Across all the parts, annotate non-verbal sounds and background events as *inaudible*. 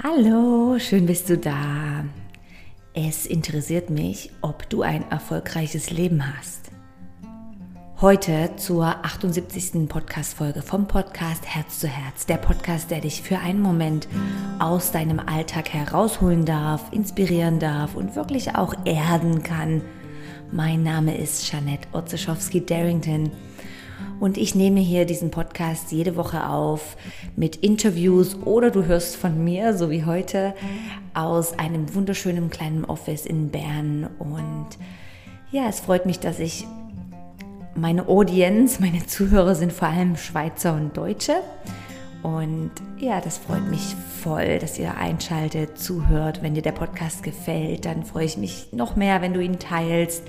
Hallo, schön bist du da. Es interessiert mich, ob du ein erfolgreiches Leben hast. Heute zur 78. Podcast-Folge vom Podcast Herz zu Herz. Der Podcast, der dich für einen Moment aus deinem Alltag herausholen darf, inspirieren darf und wirklich auch erden kann. Mein Name ist Janette Otzeschowski-Darrington und ich nehme hier diesen Podcast jede Woche auf mit Interviews oder du hörst von mir, so wie heute, aus einem wunderschönen kleinen Office in Bern. Und ja, es freut mich, dass ich meine Audience, meine Zuhörer sind vor allem Schweizer und Deutsche. Und ja, das freut mich voll, dass ihr einschaltet, zuhört. Wenn dir der Podcast gefällt, dann freue ich mich noch mehr, wenn du ihn teilst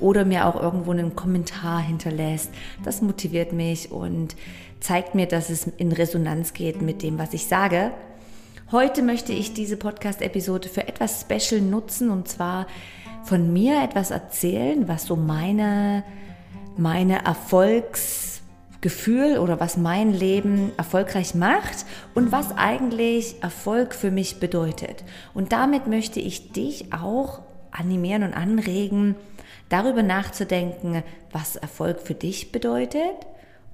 oder mir auch irgendwo einen Kommentar hinterlässt. Das motiviert mich und zeigt mir, dass es in Resonanz geht mit dem, was ich sage. Heute möchte ich diese Podcast-Episode für etwas Special nutzen und zwar von mir etwas erzählen, was so meine, meine Erfolgs- Gefühl oder was mein Leben erfolgreich macht und was eigentlich Erfolg für mich bedeutet. Und damit möchte ich dich auch animieren und anregen, darüber nachzudenken, was Erfolg für dich bedeutet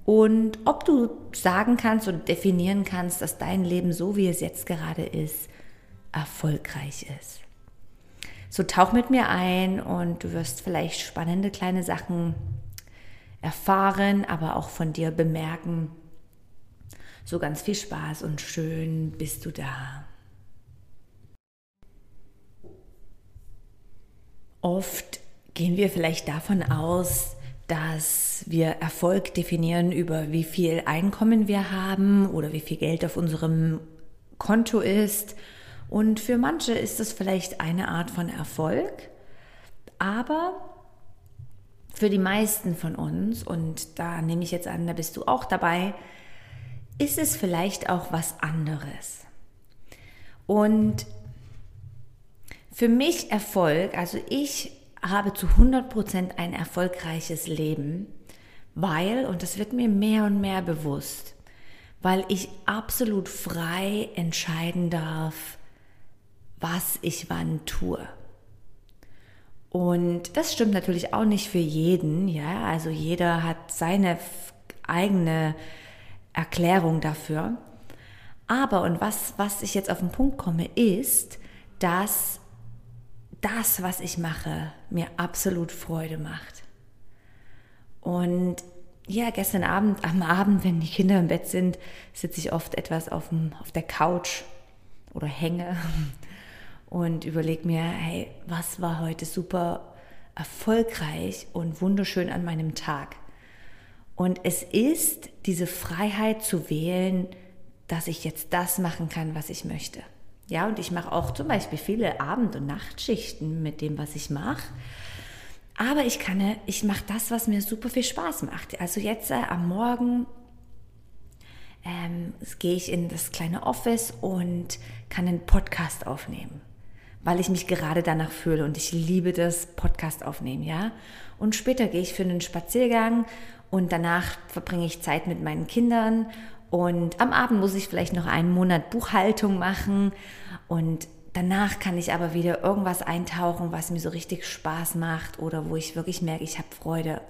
und ob du sagen kannst und definieren kannst, dass dein Leben so wie es jetzt gerade ist, erfolgreich ist. So tauch mit mir ein und du wirst vielleicht spannende kleine Sachen erfahren, aber auch von dir bemerken. So ganz viel Spaß und schön bist du da. Oft gehen wir vielleicht davon aus, dass wir Erfolg definieren über wie viel Einkommen wir haben oder wie viel Geld auf unserem Konto ist. Und für manche ist das vielleicht eine Art von Erfolg, aber für die meisten von uns, und da nehme ich jetzt an, da bist du auch dabei, ist es vielleicht auch was anderes. Und für mich Erfolg, also ich habe zu 100% ein erfolgreiches Leben, weil, und das wird mir mehr und mehr bewusst, weil ich absolut frei entscheiden darf, was ich wann tue. Und das stimmt natürlich auch nicht für jeden, ja. Also jeder hat seine eigene Erklärung dafür. Aber, und was, was ich jetzt auf den Punkt komme, ist, dass das, was ich mache, mir absolut Freude macht. Und ja, gestern Abend, am Abend, wenn die Kinder im Bett sind, sitze ich oft etwas auf, dem, auf der Couch oder hänge und überlege mir, hey, was war heute super erfolgreich und wunderschön an meinem Tag? Und es ist diese Freiheit zu wählen, dass ich jetzt das machen kann, was ich möchte. Ja, und ich mache auch zum Beispiel viele Abend- und Nachtschichten mit dem, was ich mache. Aber ich kann, ich mache das, was mir super viel Spaß macht. Also jetzt äh, am Morgen ähm, gehe ich in das kleine Office und kann einen Podcast aufnehmen weil ich mich gerade danach fühle und ich liebe das Podcast aufnehmen, ja. Und später gehe ich für einen Spaziergang und danach verbringe ich Zeit mit meinen Kindern und am Abend muss ich vielleicht noch einen Monat Buchhaltung machen und danach kann ich aber wieder irgendwas eintauchen, was mir so richtig Spaß macht oder wo ich wirklich merke, ich habe Freude.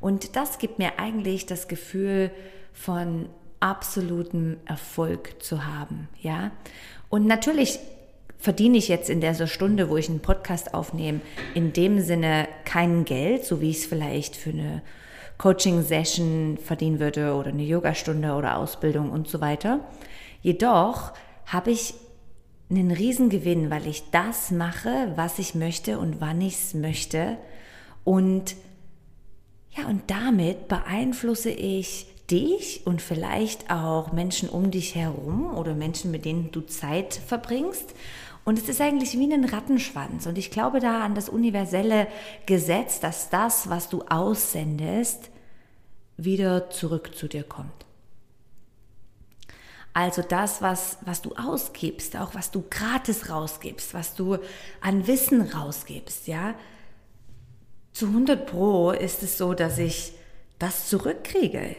Und das gibt mir eigentlich das Gefühl von absolutem Erfolg zu haben, ja. Und natürlich verdiene ich jetzt in dieser Stunde, wo ich einen Podcast aufnehme, in dem Sinne kein Geld, so wie ich es vielleicht für eine Coaching-Session verdienen würde oder eine Yogastunde oder Ausbildung und so weiter. Jedoch habe ich einen Riesengewinn, weil ich das mache, was ich möchte und wann ich es möchte. Und ja, und damit beeinflusse ich dich und vielleicht auch Menschen um dich herum oder Menschen, mit denen du Zeit verbringst. Und es ist eigentlich wie ein Rattenschwanz. Und ich glaube da an das universelle Gesetz, dass das, was du aussendest, wieder zurück zu dir kommt. Also das, was, was du ausgibst, auch was du gratis rausgibst, was du an Wissen rausgibst, ja. Zu 100 Pro ist es so, dass ich das zurückkriege.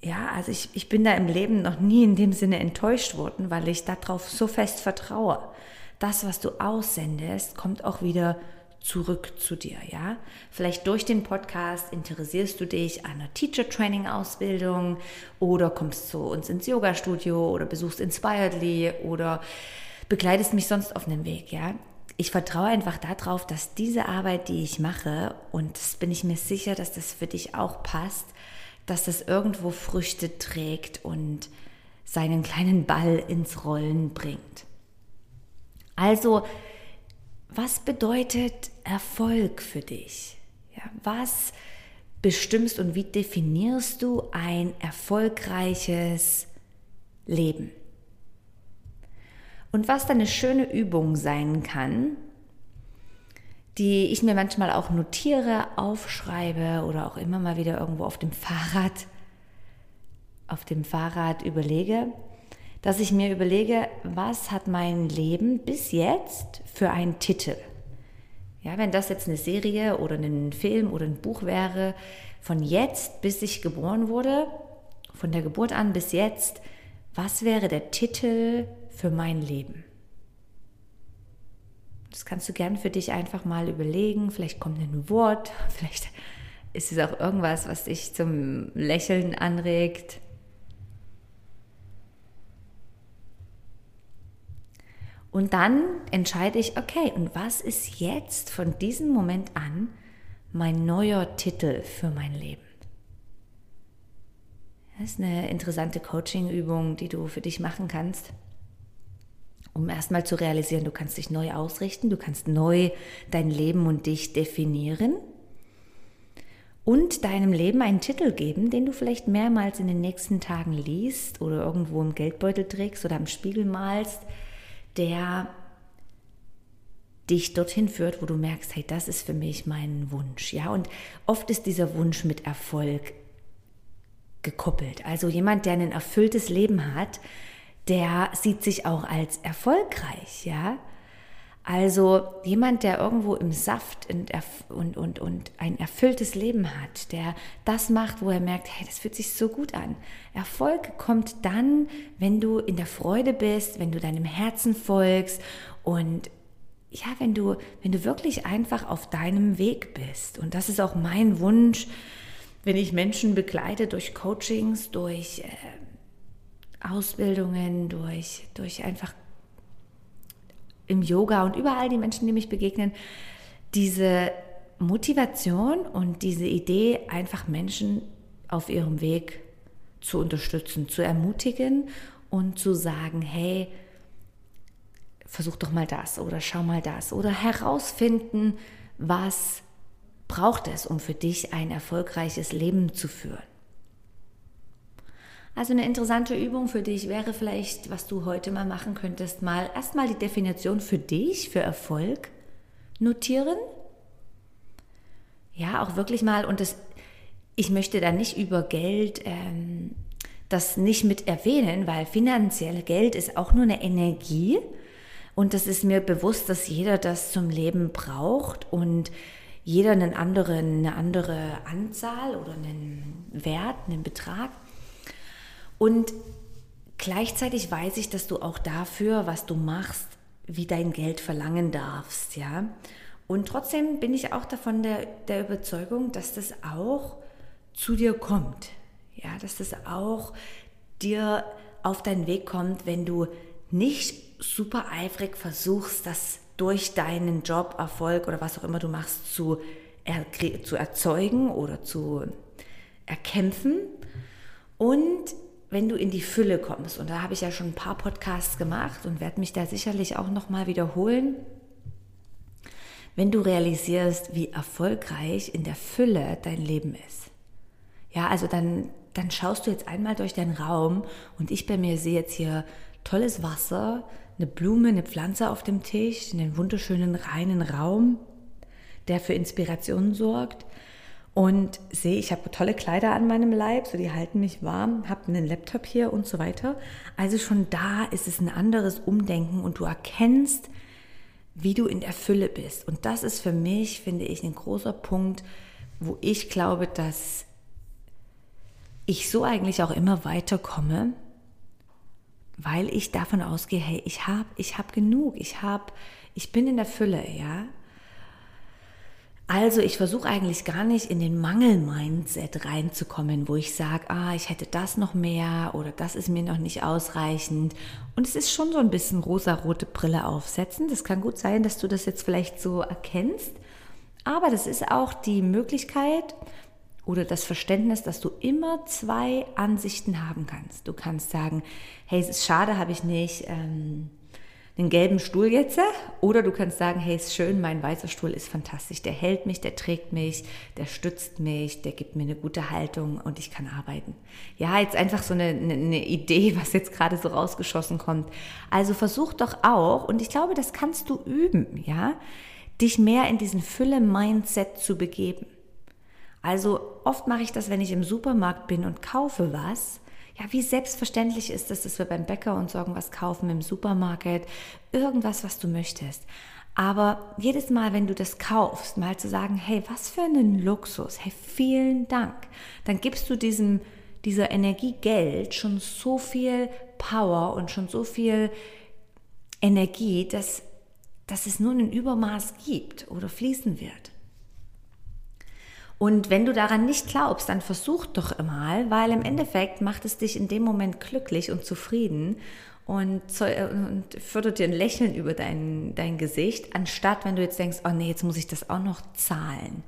ja, also ich, ich bin da im Leben noch nie in dem Sinne enttäuscht worden, weil ich darauf so fest vertraue. Das, was du aussendest, kommt auch wieder zurück zu dir, ja? Vielleicht durch den Podcast interessierst du dich an einer Teacher Training Ausbildung oder kommst zu uns ins Yoga Studio oder besuchst Inspiredly oder begleitest mich sonst auf einem Weg, ja? Ich vertraue einfach darauf, dass diese Arbeit, die ich mache, und das bin ich mir sicher, dass das für dich auch passt, dass das irgendwo Früchte trägt und seinen kleinen Ball ins Rollen bringt. Also, was bedeutet Erfolg für dich? Ja, was bestimmst und wie definierst du ein erfolgreiches Leben? Und was dann eine schöne Übung sein kann, die ich mir manchmal auch notiere, aufschreibe oder auch immer mal wieder irgendwo auf dem Fahrrad, auf dem Fahrrad überlege, dass ich mir überlege, was hat mein Leben bis jetzt für einen Titel? Ja, wenn das jetzt eine Serie oder ein Film oder ein Buch wäre, von jetzt bis ich geboren wurde, von der Geburt an bis jetzt, was wäre der Titel für mein Leben? Das kannst du gern für dich einfach mal überlegen. Vielleicht kommt ein Wort, *laughs* vielleicht ist es auch irgendwas, was dich zum Lächeln anregt. Und dann entscheide ich, okay, und was ist jetzt von diesem Moment an mein neuer Titel für mein Leben? Das ist eine interessante Coaching-Übung, die du für dich machen kannst um erstmal zu realisieren, du kannst dich neu ausrichten, du kannst neu dein Leben und dich definieren und deinem Leben einen Titel geben, den du vielleicht mehrmals in den nächsten Tagen liest oder irgendwo im Geldbeutel trägst oder am Spiegel malst, der dich dorthin führt, wo du merkst, hey, das ist für mich mein Wunsch, ja? Und oft ist dieser Wunsch mit Erfolg gekoppelt. Also jemand, der ein erfülltes Leben hat, der sieht sich auch als erfolgreich, ja. Also jemand, der irgendwo im Saft und, und, und, und ein erfülltes Leben hat, der das macht, wo er merkt, hey, das fühlt sich so gut an. Erfolg kommt dann, wenn du in der Freude bist, wenn du deinem Herzen folgst und ja, wenn du, wenn du wirklich einfach auf deinem Weg bist. Und das ist auch mein Wunsch, wenn ich Menschen begleite durch Coachings, durch äh, Ausbildungen, durch, durch einfach im Yoga und überall die Menschen, die mich begegnen, diese Motivation und diese Idee, einfach Menschen auf ihrem Weg zu unterstützen, zu ermutigen und zu sagen, hey, versuch doch mal das oder schau mal das oder herausfinden, was braucht es, um für dich ein erfolgreiches Leben zu führen. Also eine interessante Übung für dich wäre vielleicht, was du heute mal machen könntest, mal erstmal die Definition für dich, für Erfolg notieren. Ja, auch wirklich mal, und das, ich möchte da nicht über Geld ähm, das nicht mit erwähnen, weil finanziell Geld ist auch nur eine Energie. Und das ist mir bewusst, dass jeder das zum Leben braucht und jeder einen anderen, eine andere Anzahl oder einen Wert, einen Betrag. Und gleichzeitig weiß ich, dass du auch dafür, was du machst, wie dein Geld verlangen darfst, ja. Und trotzdem bin ich auch davon der, der Überzeugung, dass das auch zu dir kommt, ja, dass das auch dir auf deinen Weg kommt, wenn du nicht super eifrig versuchst, das durch deinen Job, Erfolg oder was auch immer du machst, zu, er, zu erzeugen oder zu erkämpfen. Und wenn du in die Fülle kommst, und da habe ich ja schon ein paar Podcasts gemacht und werde mich da sicherlich auch nochmal wiederholen, wenn du realisierst, wie erfolgreich in der Fülle dein Leben ist. Ja, also dann, dann schaust du jetzt einmal durch deinen Raum und ich bei mir sehe jetzt hier tolles Wasser, eine Blume, eine Pflanze auf dem Tisch, einen wunderschönen reinen Raum, der für Inspiration sorgt und sehe, ich habe tolle Kleider an meinem Leib, so die halten mich warm, habe einen Laptop hier und so weiter. Also schon da ist es ein anderes Umdenken und du erkennst, wie du in der Fülle bist. Und das ist für mich, finde ich, ein großer Punkt, wo ich glaube, dass ich so eigentlich auch immer weiterkomme, weil ich davon ausgehe, hey, ich habe ich hab genug, ich habe ich bin in der Fülle, ja. Also ich versuche eigentlich gar nicht in den Mangel-Mindset reinzukommen, wo ich sage, ah, ich hätte das noch mehr oder das ist mir noch nicht ausreichend. Und es ist schon so ein bisschen rosa-rote Brille aufsetzen. Das kann gut sein, dass du das jetzt vielleicht so erkennst. Aber das ist auch die Möglichkeit oder das Verständnis, dass du immer zwei Ansichten haben kannst. Du kannst sagen, hey, es ist schade, habe ich nicht. Ähm, den gelben Stuhl jetzt. Oder du kannst sagen, hey, ist schön, mein weißer Stuhl ist fantastisch. Der hält mich, der trägt mich, der stützt mich, der gibt mir eine gute Haltung und ich kann arbeiten. Ja, jetzt einfach so eine, eine Idee, *laughs* was jetzt gerade so rausgeschossen kommt. Also versuch doch auch, und ich glaube, das kannst du üben, ja, dich mehr in diesen Fülle-Mindset zu begeben. Also oft mache ich das, wenn ich im Supermarkt bin und kaufe was, ja, wie selbstverständlich ist es, dass wir beim Bäcker uns irgendwas kaufen, im Supermarkt, irgendwas, was du möchtest. Aber jedes Mal, wenn du das kaufst, mal zu sagen, hey, was für einen Luxus, hey, vielen Dank, dann gibst du diesem, dieser Energie Geld schon so viel Power und schon so viel Energie, dass, dass es nur ein Übermaß gibt oder fließen wird. Und wenn du daran nicht glaubst, dann versuch doch mal, weil im Endeffekt macht es dich in dem Moment glücklich und zufrieden und, und fördert dir ein Lächeln über dein, dein Gesicht, anstatt wenn du jetzt denkst, oh nee, jetzt muss ich das auch noch zahlen.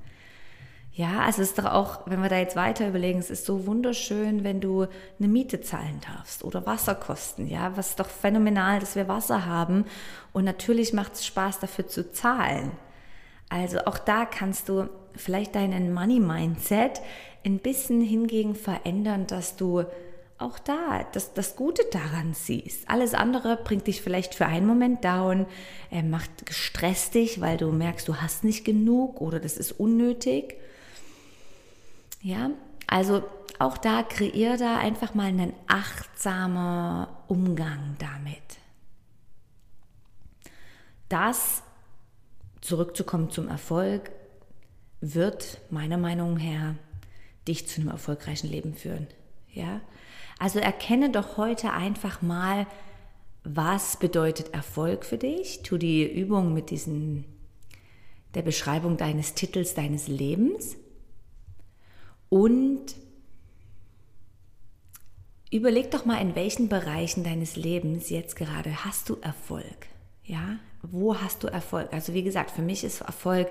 Ja, also es ist doch auch, wenn wir da jetzt weiter überlegen, es ist so wunderschön, wenn du eine Miete zahlen darfst oder Wasserkosten, ja, was ist doch phänomenal, dass wir Wasser haben und natürlich macht es Spaß dafür zu zahlen. Also auch da kannst du vielleicht deinen Money-Mindset ein bisschen hingegen verändern, dass du auch da das, das Gute daran siehst. Alles andere bringt dich vielleicht für einen Moment down, äh, macht gestresst dich, weil du merkst, du hast nicht genug oder das ist unnötig. Ja, also auch da kreier da einfach mal einen achtsamen Umgang damit. Das zurückzukommen zum Erfolg, wird meiner Meinung her dich zu einem erfolgreichen Leben führen. Ja? Also erkenne doch heute einfach mal, was bedeutet Erfolg für dich. Tu die Übung mit diesen, der Beschreibung deines Titels, deines Lebens. Und überleg doch mal, in welchen Bereichen deines Lebens jetzt gerade hast du Erfolg. Ja, wo hast du Erfolg? Also wie gesagt, für mich ist Erfolg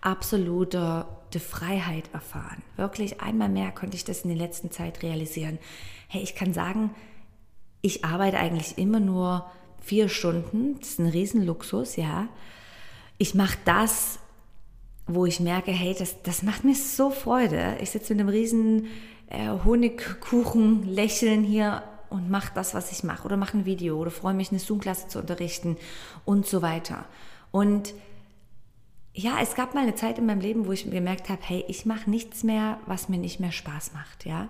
absolute Freiheit erfahren. Wirklich einmal mehr konnte ich das in der letzten Zeit realisieren. Hey, ich kann sagen, ich arbeite eigentlich immer nur vier Stunden. Das ist ein Riesenluxus, ja. Ich mache das, wo ich merke, hey, das, das macht mir so Freude. Ich sitze mit einem riesen äh, Honigkuchen lächeln hier und mache das, was ich mache oder mache ein Video oder freue mich, eine Zoom-Klasse zu unterrichten und so weiter. Und ja, es gab mal eine Zeit in meinem Leben, wo ich gemerkt habe, hey, ich mache nichts mehr, was mir nicht mehr Spaß macht, ja.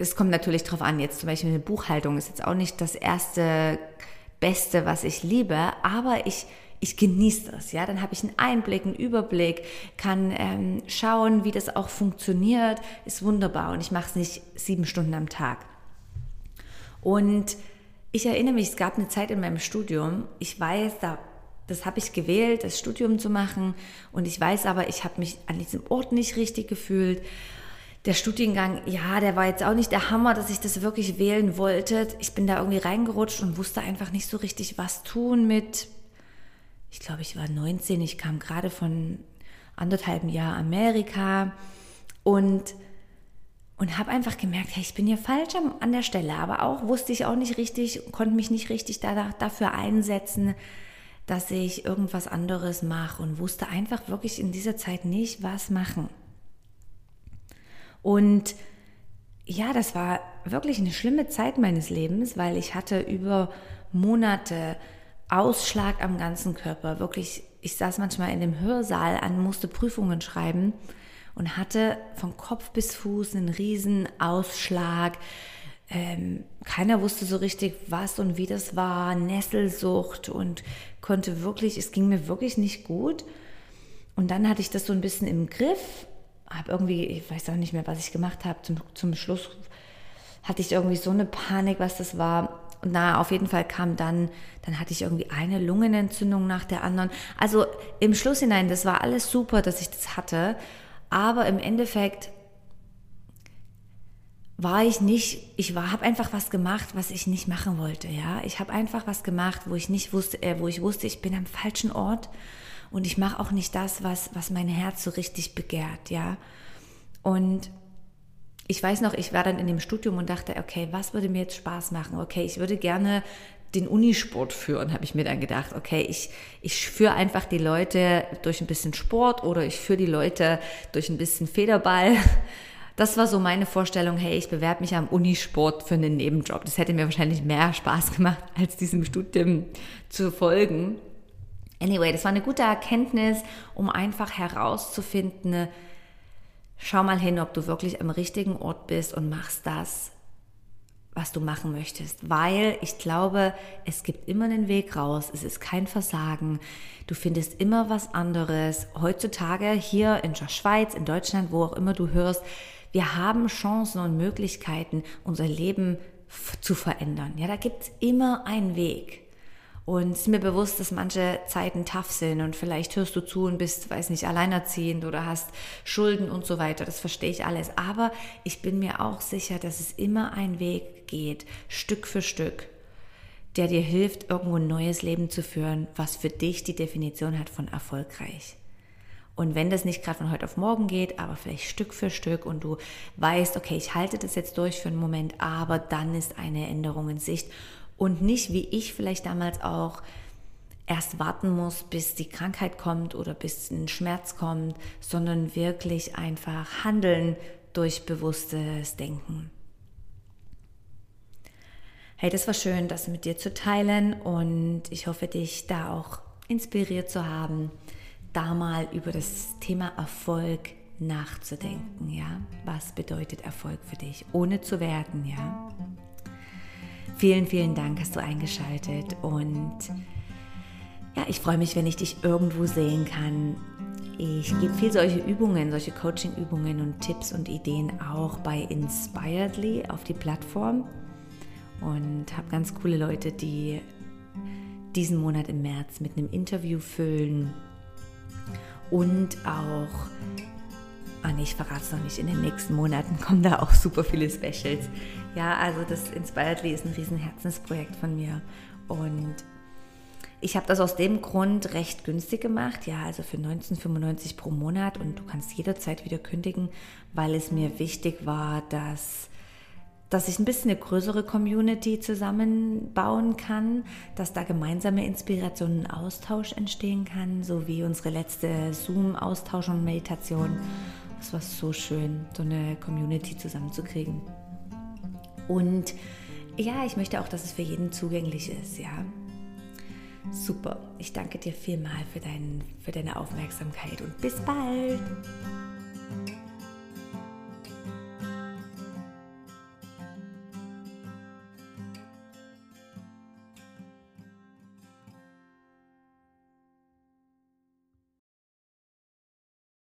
Es kommt natürlich drauf an, jetzt zum Beispiel eine Buchhaltung ist jetzt auch nicht das erste Beste, was ich liebe, aber ich, ich genieße das, ja. Dann habe ich einen Einblick, einen Überblick, kann ähm, schauen, wie das auch funktioniert, ist wunderbar und ich mache es nicht sieben Stunden am Tag. Und ich erinnere mich, es gab eine Zeit in meinem Studium, ich weiß, da, das habe ich gewählt, das Studium zu machen. Und ich weiß aber, ich habe mich an diesem Ort nicht richtig gefühlt. Der Studiengang, ja, der war jetzt auch nicht der Hammer, dass ich das wirklich wählen wollte. Ich bin da irgendwie reingerutscht und wusste einfach nicht so richtig, was tun mit, ich glaube, ich war 19, ich kam gerade von anderthalb Jahr Amerika und und habe einfach gemerkt, hey, ich bin hier falsch an der Stelle, aber auch wusste ich auch nicht richtig, konnte mich nicht richtig da, dafür einsetzen, dass ich irgendwas anderes mache und wusste einfach wirklich in dieser Zeit nicht, was machen. Und ja, das war wirklich eine schlimme Zeit meines Lebens, weil ich hatte über Monate Ausschlag am ganzen Körper. Wirklich, ich saß manchmal in dem Hörsaal an, musste Prüfungen schreiben und hatte von Kopf bis Fuß einen riesen Ausschlag. Ähm, keiner wusste so richtig, was und wie das war, Nesselsucht und konnte wirklich, es ging mir wirklich nicht gut. Und dann hatte ich das so ein bisschen im Griff, habe irgendwie, ich weiß auch nicht mehr, was ich gemacht habe. Zum, zum Schluss hatte ich irgendwie so eine Panik, was das war. Und na, auf jeden Fall kam dann, dann hatte ich irgendwie eine Lungenentzündung nach der anderen. Also im Schluss hinein, das war alles super, dass ich das hatte. Aber im Endeffekt war ich nicht, ich habe einfach was gemacht, was ich nicht machen wollte, ja. Ich habe einfach was gemacht, wo ich nicht wusste, äh, wo ich wusste, ich bin am falschen Ort und ich mache auch nicht das, was, was mein Herz so richtig begehrt, ja. Und ich weiß noch, ich war dann in dem Studium und dachte, okay, was würde mir jetzt Spaß machen? Okay, ich würde gerne den Unisport führen, habe ich mir dann gedacht, okay, ich, ich führe einfach die Leute durch ein bisschen Sport oder ich führe die Leute durch ein bisschen Federball das war so meine Vorstellung, hey, ich bewerbe mich am Unisport für einen Nebenjob. Das hätte mir wahrscheinlich mehr Spaß gemacht, als diesem Studium zu folgen. Anyway, das war eine gute Erkenntnis, um einfach herauszufinden, schau mal hin, ob du wirklich am richtigen Ort bist und machst das, was du machen möchtest. Weil ich glaube, es gibt immer einen Weg raus. Es ist kein Versagen. Du findest immer was anderes. Heutzutage hier in der Schweiz, in Deutschland, wo auch immer du hörst, wir haben Chancen und Möglichkeiten, unser Leben zu verändern. Ja, da gibt's immer einen Weg. Und es ist mir bewusst, dass manche Zeiten tough sind und vielleicht hörst du zu und bist, weiß nicht, alleinerziehend oder hast Schulden und so weiter. Das verstehe ich alles. Aber ich bin mir auch sicher, dass es immer einen Weg geht, Stück für Stück, der dir hilft, irgendwo ein neues Leben zu führen, was für dich die Definition hat von erfolgreich. Und wenn das nicht gerade von heute auf morgen geht, aber vielleicht Stück für Stück und du weißt, okay, ich halte das jetzt durch für einen Moment, aber dann ist eine Änderung in Sicht und nicht wie ich vielleicht damals auch erst warten muss, bis die Krankheit kommt oder bis ein Schmerz kommt, sondern wirklich einfach handeln durch bewusstes Denken. Hey, das war schön, das mit dir zu teilen und ich hoffe, dich da auch inspiriert zu haben da mal über das Thema Erfolg nachzudenken, ja? Was bedeutet Erfolg für dich, ohne zu werten, ja? Vielen, vielen Dank, hast du eingeschaltet. Und ja, ich freue mich, wenn ich dich irgendwo sehen kann. Ich gebe viel solche Übungen, solche Coaching-Übungen und Tipps und Ideen auch bei Inspiredly auf die Plattform. Und habe ganz coole Leute, die diesen Monat im März mit einem Interview füllen. Und auch, ah nee, ich verrate es noch nicht, in den nächsten Monaten *laughs* kommen da auch super viele Specials. Ja, also das Inspiredly ist ein riesen Herzensprojekt von mir und ich habe das aus dem Grund recht günstig gemacht, ja, also für 1995 pro Monat und du kannst jederzeit wieder kündigen, weil es mir wichtig war, dass dass ich ein bisschen eine größere Community zusammenbauen kann, dass da gemeinsame Inspirationen und Austausch entstehen kann, so wie unsere letzte Zoom-Austausch und Meditation. Es war so schön, so eine Community zusammenzukriegen. Und ja, ich möchte auch, dass es für jeden zugänglich ist, ja. Super. Ich danke dir vielmal für, dein, für deine Aufmerksamkeit und bis bald.